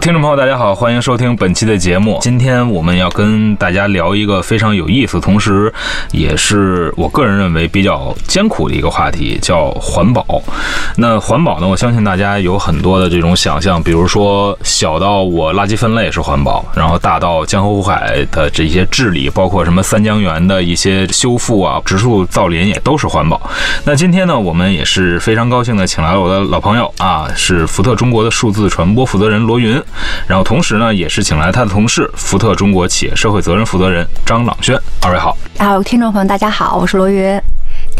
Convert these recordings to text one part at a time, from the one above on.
听众朋友，大家好，欢迎收听本期的节目。今天我们要跟大家聊一个非常有意思，同时也是我个人认为比较艰苦的一个话题，叫环保。那环保呢，我相信大家有很多的这种想象，比如说小到我垃圾分类是环保，然后大到江河湖海的这些治理，包括什么三江源的一些修复啊、植树造林也都是环保。那今天呢，我们也是非常高兴的，请来了我的老朋友啊，是福特中国的数字传播负责人罗云。然后同时呢，也是请来他的同事，福特中国企业社会责任负责人张朗轩。二位好，好，听众朋友大家好，我是罗云。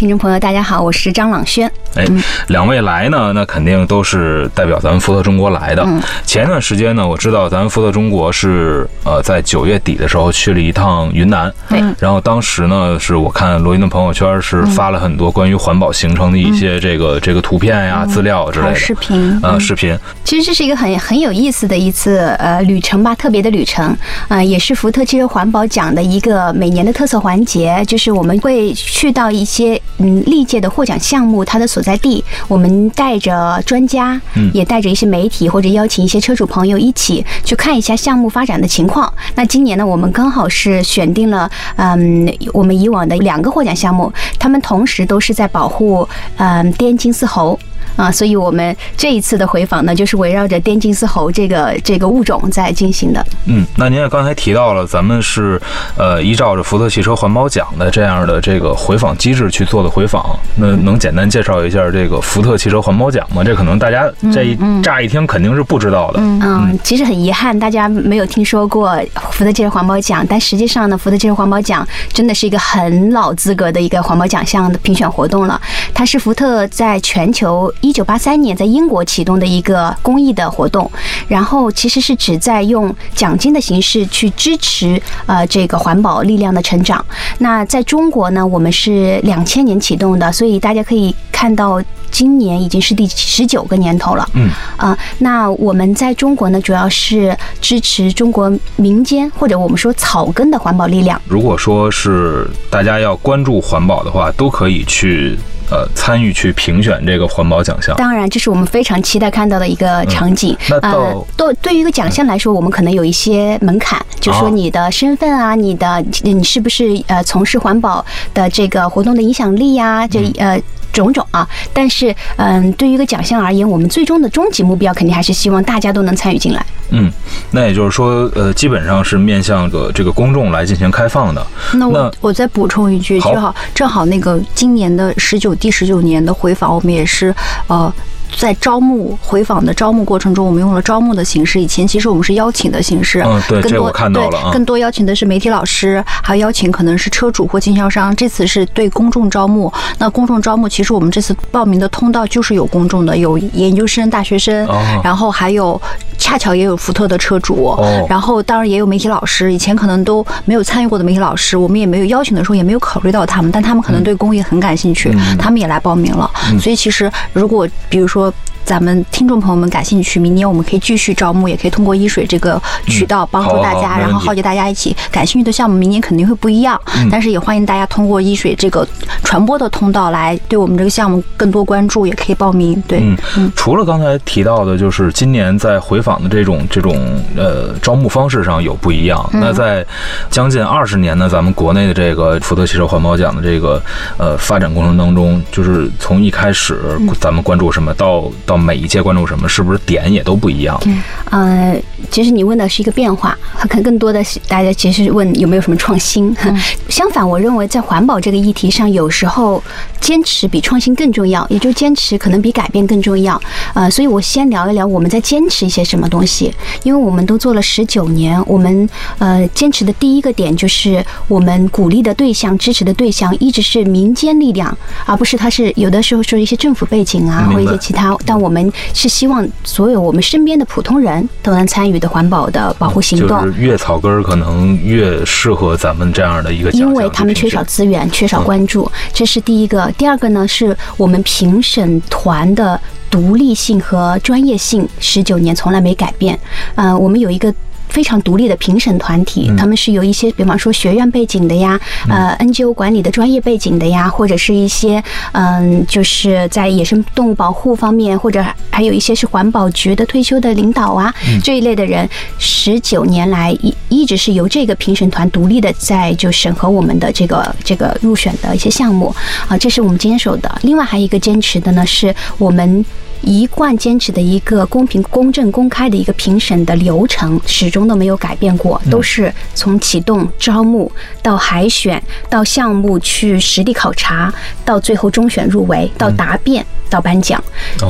听众朋友，大家好，我是张朗轩。哎，两位来呢，那肯定都是代表咱们福特中国来的。前一段时间呢，我知道咱们福特中国是呃在九月底的时候去了一趟云南。对。然后当时呢，是我看罗云的朋友圈是发了很多关于环保行程的一些这个这个图片呀、资料之类的视频。呃，视频。其实这是一个很很有意思的一次呃旅程吧，特别的旅程。啊，也是福特汽车环保奖的一个每年的特色环节，就是我们会去到一些。嗯，历届的获奖项目，它的所在地，我们带着专家，嗯，也带着一些媒体，或者邀请一些车主朋友一起去看一下项目发展的情况。那今年呢，我们刚好是选定了，嗯，我们以往的两个获奖项目，他们同时都是在保护，嗯，滇金丝猴。啊，所以我们这一次的回访呢，就是围绕着滇金丝猴这个这个物种在进行的。嗯，那您也刚才提到了，咱们是呃依照着福特汽车环保奖的这样的这个回访机制去做的回访。那能简单介绍一下这个福特汽车环保奖吗？这可能大家这一乍一听肯定是不知道的。嗯，其实很遗憾，大家没有听说过福特汽车环保奖。但实际上呢，福特汽车环保奖真的是一个很老资格的一个环保奖项的评选活动了。它是福特在全球。一九八三年在英国启动的一个公益的活动，然后其实是旨在用奖金的形式去支持呃这个环保力量的成长。那在中国呢，我们是两千年启动的，所以大家可以看到今年已经是第十九个年头了。嗯啊，那我们在中国呢，主要是支持中国民间或者我们说草根的环保力量。如果说是大家要关注环保的话，都可以去。呃，参与去评选这个环保奖项，当然这是我们非常期待看到的一个场景。呃，对，对于一个奖项来说，我们可能有一些门槛，就说你的身份啊，你的你是不是呃从事环保的这个活动的影响力呀，这呃。种种啊，但是嗯，对于一个奖项而言，我们最终的终极目标肯定还是希望大家都能参与进来。嗯，那也就是说，呃，基本上是面向个这个公众来进行开放的。那我我再补充一句，正好正好那个今年的十九第十九年的回访，我们也是呃。在招募回访的招募过程中，我们用了招募的形式。以前其实我们是邀请的形式，嗯，对，这我看到了更多邀请的是媒体老师，还有邀请可能是车主或经销商。这次是对公众招募。那公众招募，其实我们这次报名的通道就是有公众的，有研究生、大学生，然后还有恰巧也有福特的车主，然后当然也有媒体老师。以前可能都没有参与过的媒体老师，我们也没有邀请的时候也没有考虑到他们，但他们可能对公益很感兴趣，他们也来报名了。所以其实如果比如说。说咱们听众朋友们感兴趣，明年我们可以继续招募，也可以通过一水这个渠道帮助大家，然后号召大家一起感兴趣的项目，明年肯定会不一样。但是也欢迎大家通过一水这个传播的通道来对我们这个项目更多关注，也可以报名。对，嗯，除了刚才提到的，就是今年在回访的这种这种呃招募方式上有不一样。那在将近二十年呢，咱们国内的这个福特汽车环保奖的这个呃发展过程当中，就是从一开始咱们关注什么到到到每一届关注什么，是不是点也都不一样？嗯，呃，其实你问的是一个变化，可能更多的是大家其实问有没有什么创新。相反，我认为在环保这个议题上，有时候坚持比创新更重要，也就坚持可能比改变更重要。呃，所以我先聊一聊我们在坚持一些什么东西，因为我们都做了十九年，我们呃坚持的第一个点就是我们鼓励的对象、支持的对象一直是民间力量，而不是它是有的时候说一些政府背景啊或一些其他。但我们是希望所有我们身边的普通人都能参与的环保的保护行动。就是越草根儿可能越适合咱们这样的一个。因为他们缺少资源，缺少关注，这是第一个。第二个呢，是我们评审团的。独立性和专业性十九年从来没改变。呃，我们有一个。非常独立的评审团体，他们是有一些，比方说学院背景的呀，呃，NGO 管理的专业背景的呀，或者是一些嗯，就是在野生动物保护方面，或者还有一些是环保局的退休的领导啊这一类的人，十九年来一一直是由这个评审团独立的在就审核我们的这个这个入选的一些项目啊，这是我们坚守的。另外还有一个坚持的呢，是我们。一贯坚持的一个公平、公正、公开的一个评审的流程，始终都没有改变过，都是从启动招募到海选，到项目去实地考察，到最后中选入围，到答辩，到颁奖，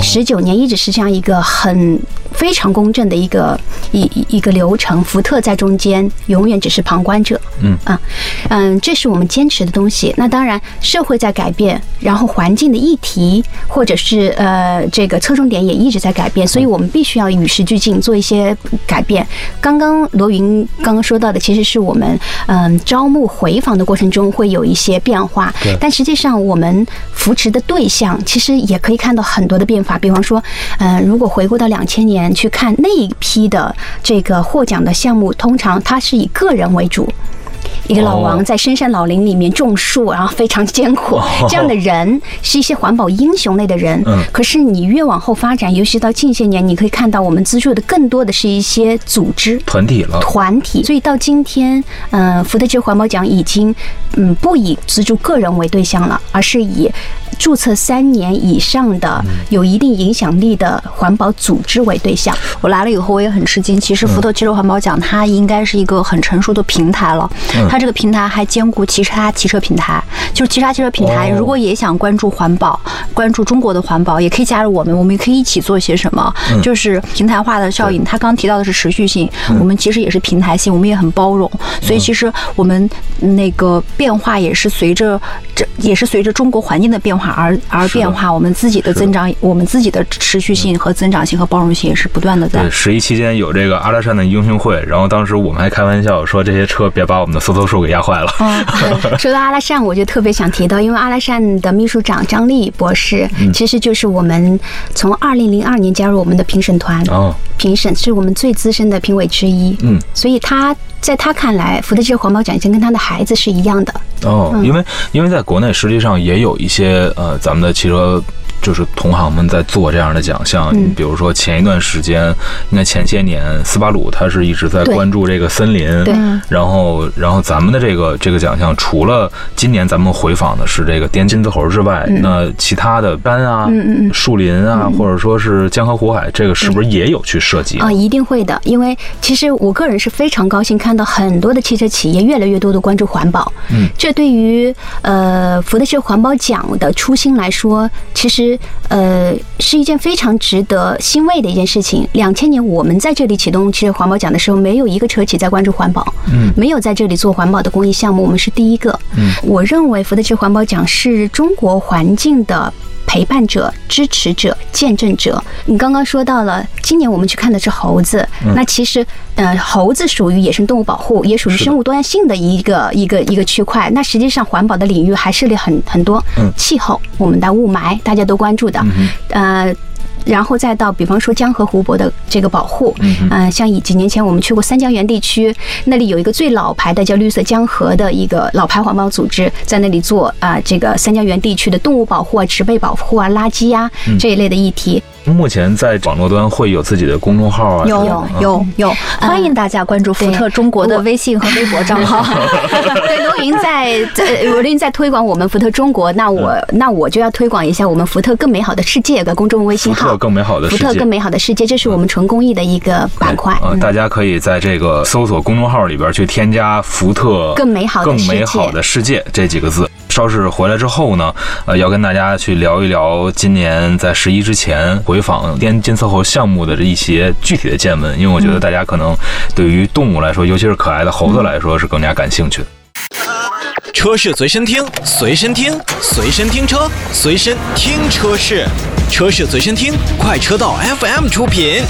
十九年一直是这样一个很非常公正的一个一一个流程。福特在中间永远只是旁观者。嗯啊嗯，这是我们坚持的东西。那当然，社会在改变，然后环境的议题或者是呃这个。侧重点也一直在改变，所以我们必须要与时俱进，做一些改变。刚刚罗云刚刚说到的，其实是我们嗯招募回访的过程中会有一些变化，但实际上我们扶持的对象其实也可以看到很多的变化。比方说，嗯，如果回顾到两千年去看那一批的这个获奖的项目，通常它是以个人为主。一个老王在深山老林里面种树，然后非常艰苦。这样的人是一些环保英雄类的人。嗯。可是你越往后发展，尤其到近些年，你可以看到我们资助的更多的是一些组织团体了。团体。所以到今天，嗯，福特之环保奖已经嗯不以资助个人为对象了，而是以。注册三年以上的有一定影响力的环保组织为对象。我来了以后，我也很吃惊。其实福特汽车环保奖它应该是一个很成熟的平台了。它这个平台还兼顾其他汽车平台，就是其他汽车平台如果也想关注环保、关注中国的环保，也可以加入我们，我们也可以一起做些什么。就是平台化的效应。它刚提到的是持续性，我们其实也是平台性，我们也很包容。所以其实我们那个变化也是随着这也是随着中国环境的变化。而而变化，我们自己的增长，我们自己的持续性和增长性和包容性也是不断的在。对，十一期间有这个阿拉善的英雄会，然后当时我们还开玩笑说这些车别把我们的搜搜树给压坏了。说到阿拉善，我就特别想提到，因为阿拉善的秘书长张丽博士，其实就是我们从二零零二年加入我们的评审团，哦，评审是我们最资深的评委之一。嗯，所以他。在他看来，福特汽车环保奖金跟他的孩子是一样的哦，因为因为在国内实际上也有一些呃，咱们的汽车。就是同行们在做这样的奖项，你比如说前一段时间，应该前些年，斯巴鲁它是一直在关注这个森林，对，然后然后咱们的这个这个奖项，除了今年咱们回访的是这个滇金丝猴之外，那其他的山啊、树林啊，或者说是江河湖海，这个是不是也有去涉及啊？一定会的，因为其实我个人是非常高兴看到很多的汽车企业越来越多的关注环保，嗯，这对于呃福特汽车环保奖的初心来说，其实。呃，是一件非常值得欣慰的一件事情。两千年我们在这里启动汽车环保奖的时候，没有一个车企在关注环保，嗯，没有在这里做环保的公益项目，我们是第一个。嗯，我认为福特汽车环保奖是中国环境的。陪伴者、支持者、见证者。你刚刚说到了，今年我们去看的是猴子。那其实，呃，猴子属于野生动物保护，也属于生物多样性的一个一个一个区块。那实际上，环保的领域还涉猎很很多。气候，我们的雾霾，大家都关注的。呃。然后再到，比方说江河湖泊的这个保护，嗯，像以几年前我们去过三江源地区，那里有一个最老牌的叫绿色江河的一个老牌环保组织，在那里做啊，这个三江源地区的动物保护啊、植被保护啊、垃圾呀这一类的议题。目前在网络端会有自己的公众号啊，有有有，欢迎大家关注福特中国的微信和微博账号。对，罗云在在罗云在推广我们福特中国，那我那我就要推广一下我们福特更美好的世界的公众微信号。福特更美好的世界，福特更美好的世界，这是我们纯公益的一个板块。嗯，大家可以在这个搜索公众号里边去添加“福特更美好更美好的世界”这几个字。稍事回来之后呢，呃，要跟大家去聊一聊今年在十一之前回访滇金丝猴项目的这一些具体的见闻，因为我觉得大家可能对于动物来说，尤其是可爱的猴子来说，是更加感兴趣的。车是随身听，随身听，随身听车，随身听车是，车是随身听，快车道 FM 出品。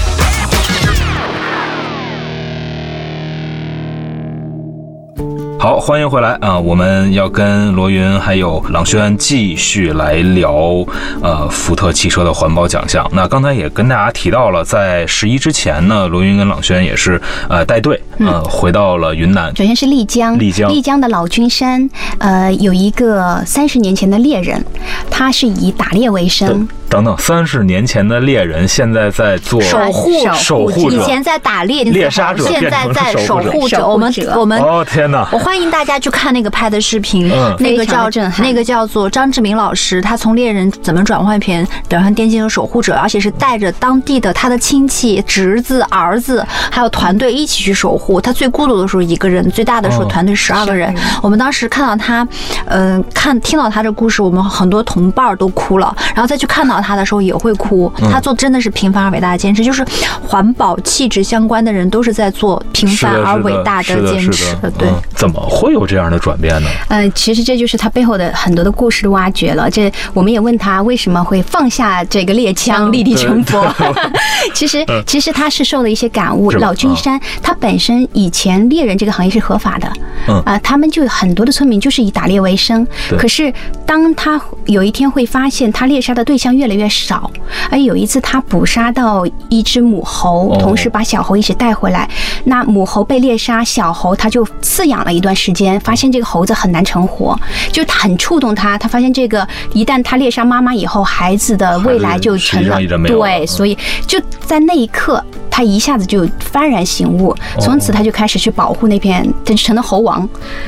好，欢迎回来啊！我们要跟罗云还有朗轩继续来聊呃福特汽车的环保奖项。那刚才也跟大家提到了，在十一之前呢，罗云跟朗轩也是呃带队呃回到了云南。首先是丽江，丽江丽江的老君山，呃，有一个三十年前的猎人，他是以打猎为生。等等，三十年前的猎人现在在做守护守护者，以前在打猎猎杀者，现在在守护者。我们我们哦天哪！我欢迎大家去看那个拍的视频，嗯那个叫那个叫做张志明老师，他从猎人怎么转换成转换电竞的守护者，而且是带着当地的他的亲戚、侄子、儿子，还有团队一起去守护。他最孤独的时候一个人，最大的时候哦团队十二个人。我们当时看到他，嗯、看听到他的故事，我们很多同伴都哭了，然后再去看到他的时候也会哭。他做真的是平凡而伟大的坚持，就是环保气质相关的人都是在做平，凡而伟大的坚持。对。嗯怎么会有这样的转变呢？呃，其实这就是他背后的很多的故事的挖掘了。这我们也问他为什么会放下这个猎枪，立地成佛。其实，其实他是受了一些感悟。老君山他本身以前猎人这个行业是合法的，嗯啊，他们就很多的村民就是以打猎为生。对可是当他有一天会发现他猎杀的对象越来越少，而有一次他捕杀到一只母猴哦，同时把小猴一起带回来，那母猴被猎杀，小猴他就饲养了一段时间，发现这个猴子很难成活，就很触动他。他发现这个一旦他猎杀妈妈以后，孩子的未来就成了对，嗯所以就在那一刻。他一下子就幡然醒悟，从此他就开始去保护那片，他就成了猴王。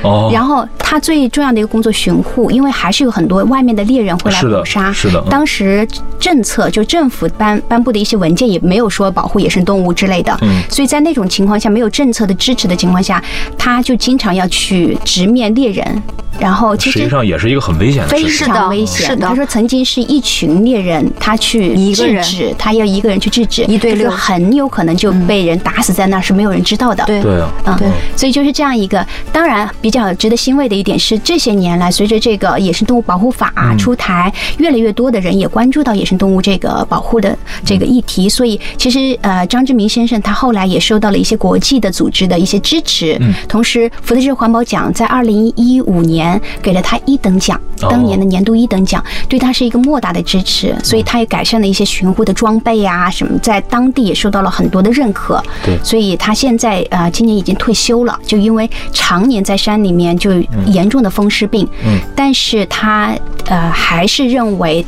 哦，然后他最重要的一个工作巡护，因为还是有很多外面的猎人会来捕杀。是的嗯当时政策就政府颁颁布的一些文件也没有说保护野生动物之类的。嗯所以在那种情况下，没有政策的支持的情况下，他就经常要去直面猎人。然后其实际上也是一个很危险的非事情。常的危险。是的他说曾经是一群猎人，他去一个人制止，他要一个人去制止，一对六很有可能就被人打死在那儿，是没有人知道的。对对啊，嗯，对所以就是这样一个。当然，比较值得欣慰的一点是，这些年来，随着这个野生动物保护法出台，越来越多的人也关注到野生动物这个保护的这个议题。所以，其实呃，张志明先生他后来也受到了一些国际的组织的一些支持。同时，福特制环保奖在二零一五年给了他一等奖，哦当年的年度一等奖，对他是一个莫大的支持。所以，他也改善了一些巡护的装备啊什么，在当地也受到了很多的认可。对所以他现在呃今年已经退休了，就因为常年在山里面就严重的风湿病，嗯，但是他呃还是认为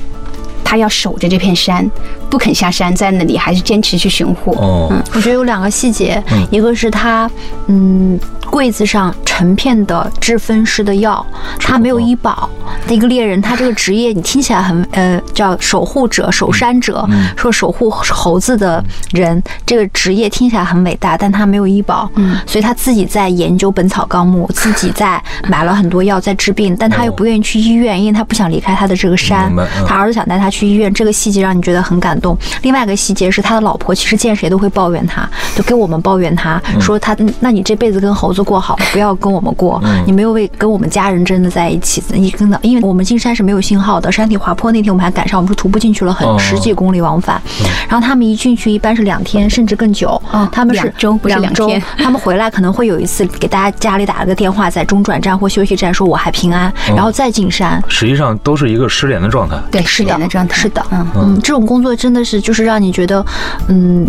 他要守着这片山，不肯下山，在那里还是坚持去寻护。哦，我觉得有两个细节，嗯。一个是他，嗯，柜子上成片的治风湿的药，他没有医保。的一个猎人，他这个职业你听起来很呃叫守护者、守山者，嗯。说守护猴子的人，这个职业听起来很伟大，但他没有医保，嗯，所以他自己在研究《本草纲目》，自己在买了很多药在治病，但他又不愿意去医院，因为他不想离开他的这个山。嗯，他儿子想带他去去医院，这个细节让你觉得很感动。另外一个细节是他的老婆其实见谁都会抱怨他，就跟我们抱怨他嗯。说他，那你这辈子跟猴子过好了，不要跟我们过，嗯。你没有为跟我们家人真的在一起，你真的，因为我们进山是没有信号的，山体滑坡那天我们还赶上，我们是徒步进去了哦。很十几公里往返，然后他们一进去一般是两天甚至更久哦，他们是两周不是两周天。他们回来可能会有一次给大家家里打了个电话，在中转站或休息站说我还平安，然后再进山。实际上都是一个失联的状态。对，失联的状态。是的，嗯。嗯，这种工作真的是就是让你觉得，嗯，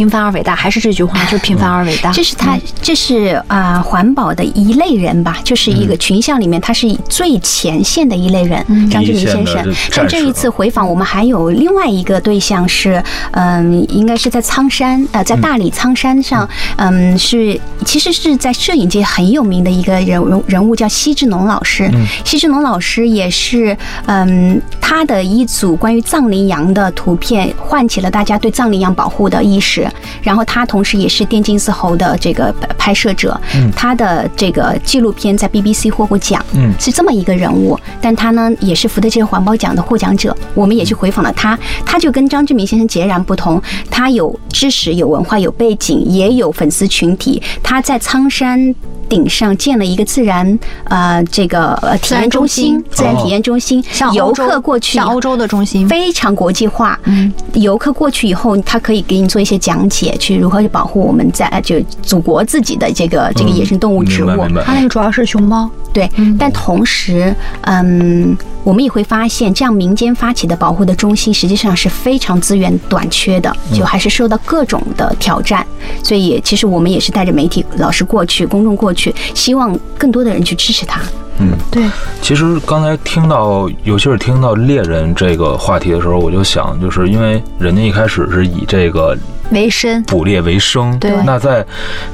平凡而伟大，还是这句话，就是平凡而伟大。这是他，这是啊，环保的一类人吧，就是一个群像里面，他是最前线的一类人，张志明先生。但这一次回访，我们还有另外一个对象是，嗯，应该是在苍山，呃，在大理苍山上，嗯，是其实是在摄影界很有名的一个人人人物，叫奚志农老师。奚志农老师也是，嗯，他的一组关于藏羚羊的图片，唤起了大家对藏羚羊保护的意识。然后他同时也是电金丝猴的这个拍摄者，他的这个纪录片在 BBC 获过奖，嗯是这么一个人物。但他呢，也是福特制环保奖的获奖者。我们也去回访了他，他就跟张志明先生截然不同，他有知识、有文化、有背景，也有粉丝群体。他在苍山。顶上建了一个自然呃这个呃体验中心，自然体验中心，像游客过去像欧洲的中心非常国际化。嗯，游客过去以后，他可以给你做一些讲解，去如何去保护我们在就祖国自己的这个这个野生动物植物。它那个主要是熊猫。对，但同时，嗯，我们也会发现，这样民间发起的保护的中心，实际上是非常资源短缺的，就还是受到各种的挑战。所以，其实我们也是带着媒体老师过去，公众过去，希望更多的人去支持它。嗯，对。其实刚才听到，尤其是听到猎人这个话题的时候，我就想，就是因为人家一开始是以这个。为生，捕猎为生。对，那在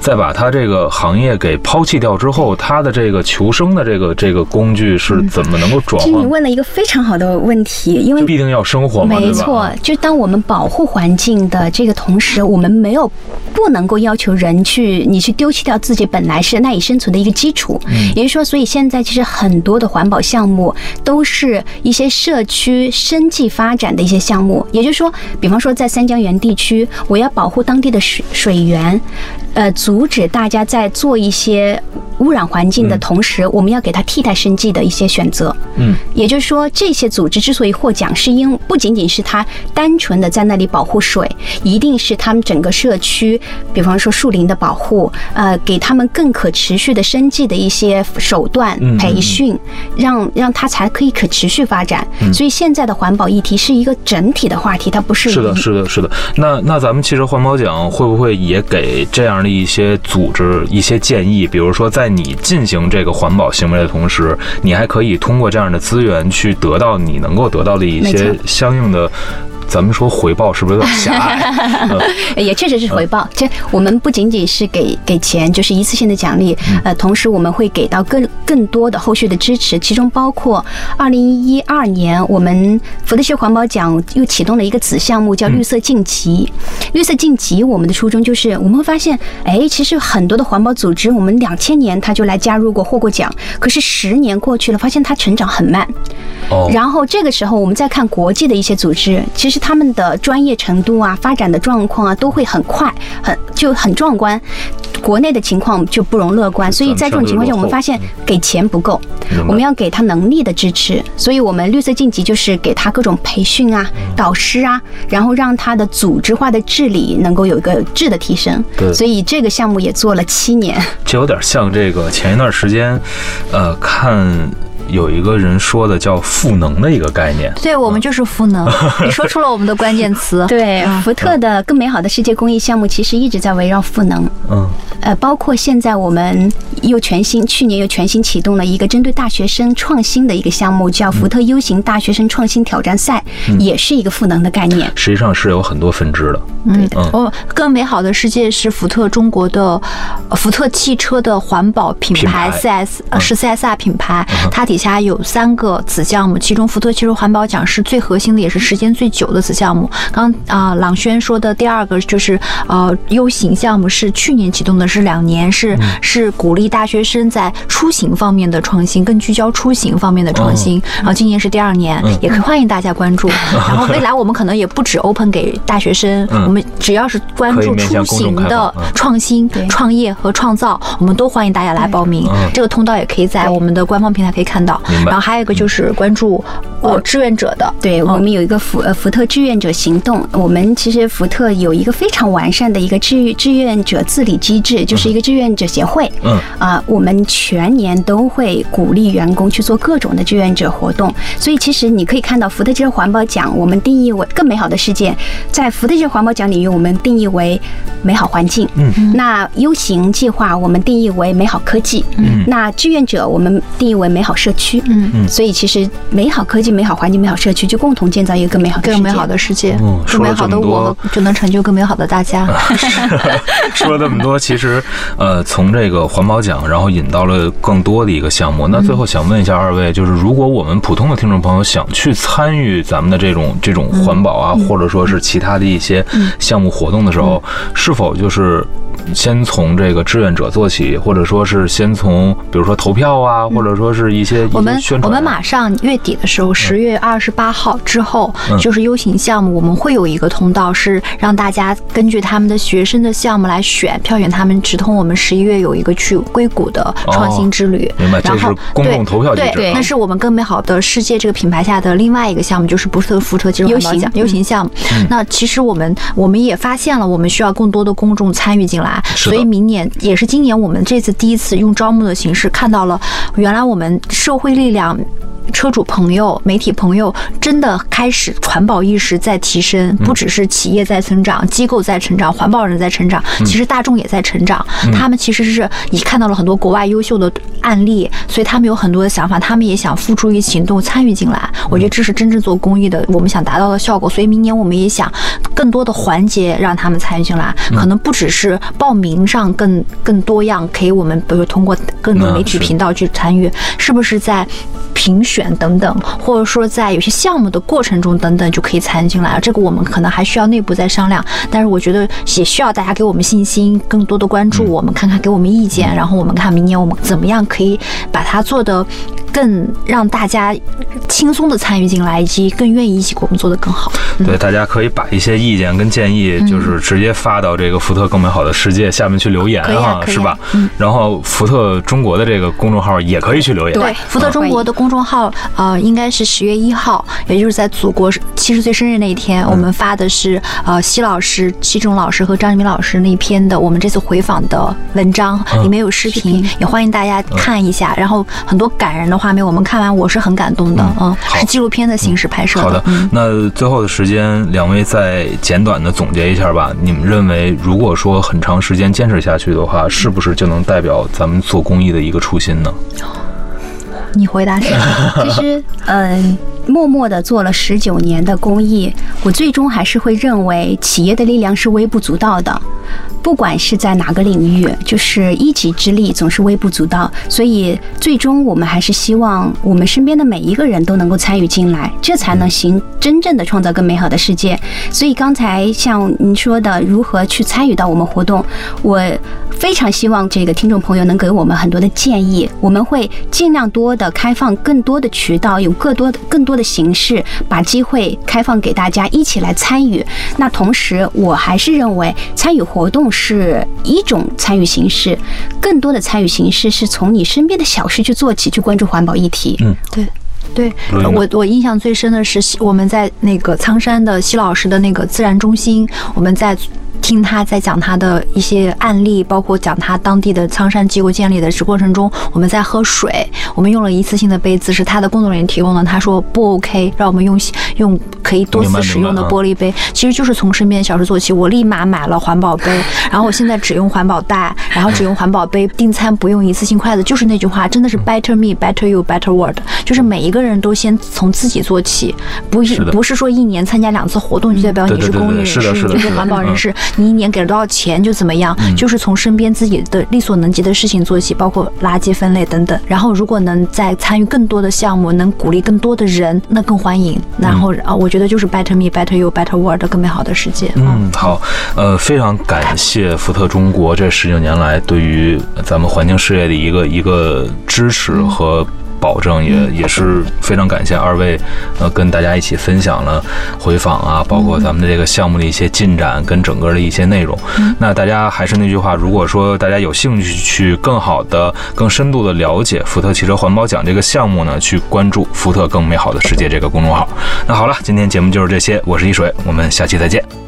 在把他这个行业给抛弃掉之后，他的这个求生的这个这个工具是怎么能够转换？其实你问了一个非常好的问题，因为必定要生活嘛，没错，就当我们保护环境的这个同时，我们没有不能够要求人去你去丢弃掉自己本来是赖以生存的一个基础。嗯，也就是说，所以现在其实很多的环保项目都是一些社区生计发展的一些项目。也就是说，比方说在三江源地区，我要保护当地的水水源，呃，阻止大家在做一些污染环境的同时，我们要给它替代生计的一些选择。嗯，也就是说，这些组织之所以获奖，是因不仅仅是它单纯的在那里保护水，一定是他们整个社区，比方说树林的保护，呃，给他们更可持续的生计的一些手段培训，让让它才可以可持续发展。所以现在的环保议题是一个整体的话题，它不是是的，是的，是的。那那咱们其实环保奖会不会也给这样的一些组织一些建议？比如说，在你进行这个环保行为的同时，你还可以通过这样的资源去得到你能够得到的一些相应的。咱们说回报是不是有点狭隘？也确实是回报。这我们不仅仅是给给钱，就是一次性的奖励。呃，同时我们会给到更更多的后续的支持，其中包括二零一二年我们福特汽环保奖又启动了一个子项目，叫绿色晋级。绿色晋级，我们的初衷就是我们会发现，哎，其实很多的环保组织，我们两千年他就来加入过，获过奖，可是十年过去了，发现它成长很慢。哦。然后这个时候，我们再看国际的一些组织，其实。他们的专业程度啊，发展的状况啊，都会很快，很就很壮观。国内的情况就不容乐观，所以在这种情况下，我们发现给钱不够，我们要给他能力的支持。所以我们绿色晋级就是给他各种培训啊、导师啊，然后让他的组织化的治理能够有一个质的提升。对，所以这个项目也做了七年。这有点像这个前一段时间，呃，看。有一个人说的叫赋能的一个概念，对我们就是赋能。你说出了我们的关键词。对，福特的更美好的世界公益项目其实一直在围绕赋能。嗯，呃，包括现在我们又全新，去年又全新启动了一个针对大学生创新的一个项目，叫福特 U 型大学生创新挑战赛，也是一个赋能的概念。实际上是有很多分支的。对的。哦，更美好的世界是福特中国的福特汽车的环保品牌 CS，呃，是 CSR 品牌，它底。底下有三个子项目，其中福特汽车环保奖是最核心的，也是时间最久的子项目。刚啊，朗轩说的第二个就是呃 U 型项目是去年启动的，是两年，是是鼓励大学生在出行方面的创新，更聚焦出行方面的创新。然后今年是第二年，也可以欢迎大家关注。然后未来我们可能也不止 open 给大学生，我们只要是关注出行的创新、创业和创造，我们都欢迎大家来报名。这个通道也可以在我们的官方平台可以看。然后还有一个就是关注呃志愿者的，对我们有一个福呃福特志愿者行动。我们其实福特有一个非常完善的一个志志愿者治理机制，就是一个志愿者协会。嗯啊，我们全年都会鼓励员工去做各种的志愿者活动。所以其实你可以看到福特这个环保奖，我们定义为更美好的世界。在福特这个环保奖领域，我们定义为美好环境。嗯，那 U 型计划我们定义为美好科技。嗯，那志愿者我们定义为美好社。区，嗯。嗯，所以其实美好科技、美好环境、美好社区，就共同建造一个更美好、更美好的世界。嗯，更美好的我，就能成就更美好的大家。说了这么多，其实呃，从这个环保奖，然后引到了更多的一个项目。那最后想问一下二位，就是如果我们普通的听众朋友想去参与咱们的这种这种环保啊，或者说是其他的一些项目活动的时候，是否就是先从这个志愿者做起，或者说是先从比如说投票啊，或者说是一些我们。我们马上月底的时候，十月二十八号之后就是 U 型项目，我们会有一个通道，是让大家根据他们的学生的项目来选票选他们直通。我们十一月有一个去硅谷的创新之旅，明白？这是公众投票机制。对，那是我们更美好的世界这个品牌下的另外一个项目，就是不是福特金融环保奖优行项目。那其实我们我们也发现了，我们需要更多的公众参与进来，所以明年也是今年我们这次第一次用招募的形式看到了，原来我们社会力量。车主朋友、媒体朋友真的开始环保意识在提升，不只是企业在成长、机构在成长、环保人在成长，其实大众也在成长。他们其实是你看到了很多国外优秀的案例，所以他们有很多的想法，他们也想付出一行动参与进来。我觉得这是真正做公益的我们想达到的效果。所以明年我们也想更多的环节让他们参与进来，可能不只是报名上更更多样，可以我们比如通过更多媒体频道去参与，是不是在评选？选等等，或者说在有些项目的过程中等等就可以参与进来了。这个我们可能还需要内部再商量，但是我觉得也需要大家给我们信心，更多的关注我们，看看给我们意见，然后我们看明年我们怎么样可以把它做的更让大家轻松的参与进来，以及更愿意一起给我们做的更好。对，大家可以把一些意见跟建议，就是直接发到这个福特更美好的世界下面去留言啊，是吧？然后福特中国的这个公众号也可以去留言。对，福特中国的公众号。呃，应该是十月一号，也就是在祖国七十岁生日那一天，我们发的是呃，西老师、西仲老师和张一鸣老师那篇的我们这次回访的文章，里面有视频，也欢迎大家看一下。然后很多感人的画面，我们看完我是很感动的，嗯，是纪录片的形式拍摄的。好的，那最后的时间，两位再简短的总结一下吧。你们认为，如果说很长时间坚持下去的话，是不是就能代表咱们做公益的一个初心呢？你回答是。其实，嗯，默默的做了十九年的公益，我最终还是会认为企业的力量是微不足道的。不管是在哪个领域，就是一己之力总是微不足道，所以最终我们还是希望我们身边的每一个人都能够参与进来，这才能行真正的创造更美好的世界。所以刚才像您说的，如何去参与到我们活动，我非常希望这个听众朋友能给我们很多的建议，我们会尽量多的开放更多的渠道，有更多的更多的形式，把机会开放给大家一起来参与。那同时，我还是认为参与活动。是一种参与形式，更多的参与形式是从你身边的小事去做起，去关注环保议题。嗯，对，对我我印象最深的是我们在那个苍山的西老师的那个自然中心，我们在。听他在讲他的一些案例，包括讲他当地的苍山机构建立的这过程中，我们在喝水，我们用了一次性的杯子，是他的工作人员提供的。他说不 OK，让我们用用可以多次使用的玻璃杯。其实就是从身边小事做起。我立马买了环保杯，然后我现在只用环保袋，然后只用环保杯订餐不用一次性筷子。就是那句话，真的是 Better me, Better you, Better world。就是每一个人都先从自己做起，不一不是说一年参加两次活动就代表你是公益人士，你就是环保人士。你一年给了多少钱就怎么样？就是从身边自己的力所能及的事情做起，包括垃圾分类等等。然后，如果能再参与更多的项目，能鼓励更多的人，那更欢迎。然后啊，我觉得就是 better me, better you, better world 更美好的世界。嗯，好，呃，非常感谢福特中国这十九年来对于咱们环境事业的一个一个支持和。保证也也是非常感谢二位，呃，跟大家一起分享了回访啊，包括咱们的这个项目的一些进展跟整个的一些内容。那大家还是那句话，如果说大家有兴趣去更好的、更深度的了解福特汽车环保奖这个项目呢，去关注“福特更美好的世界”这个公众号。那好了，今天节目就是这些，我是一水，我们下期再见。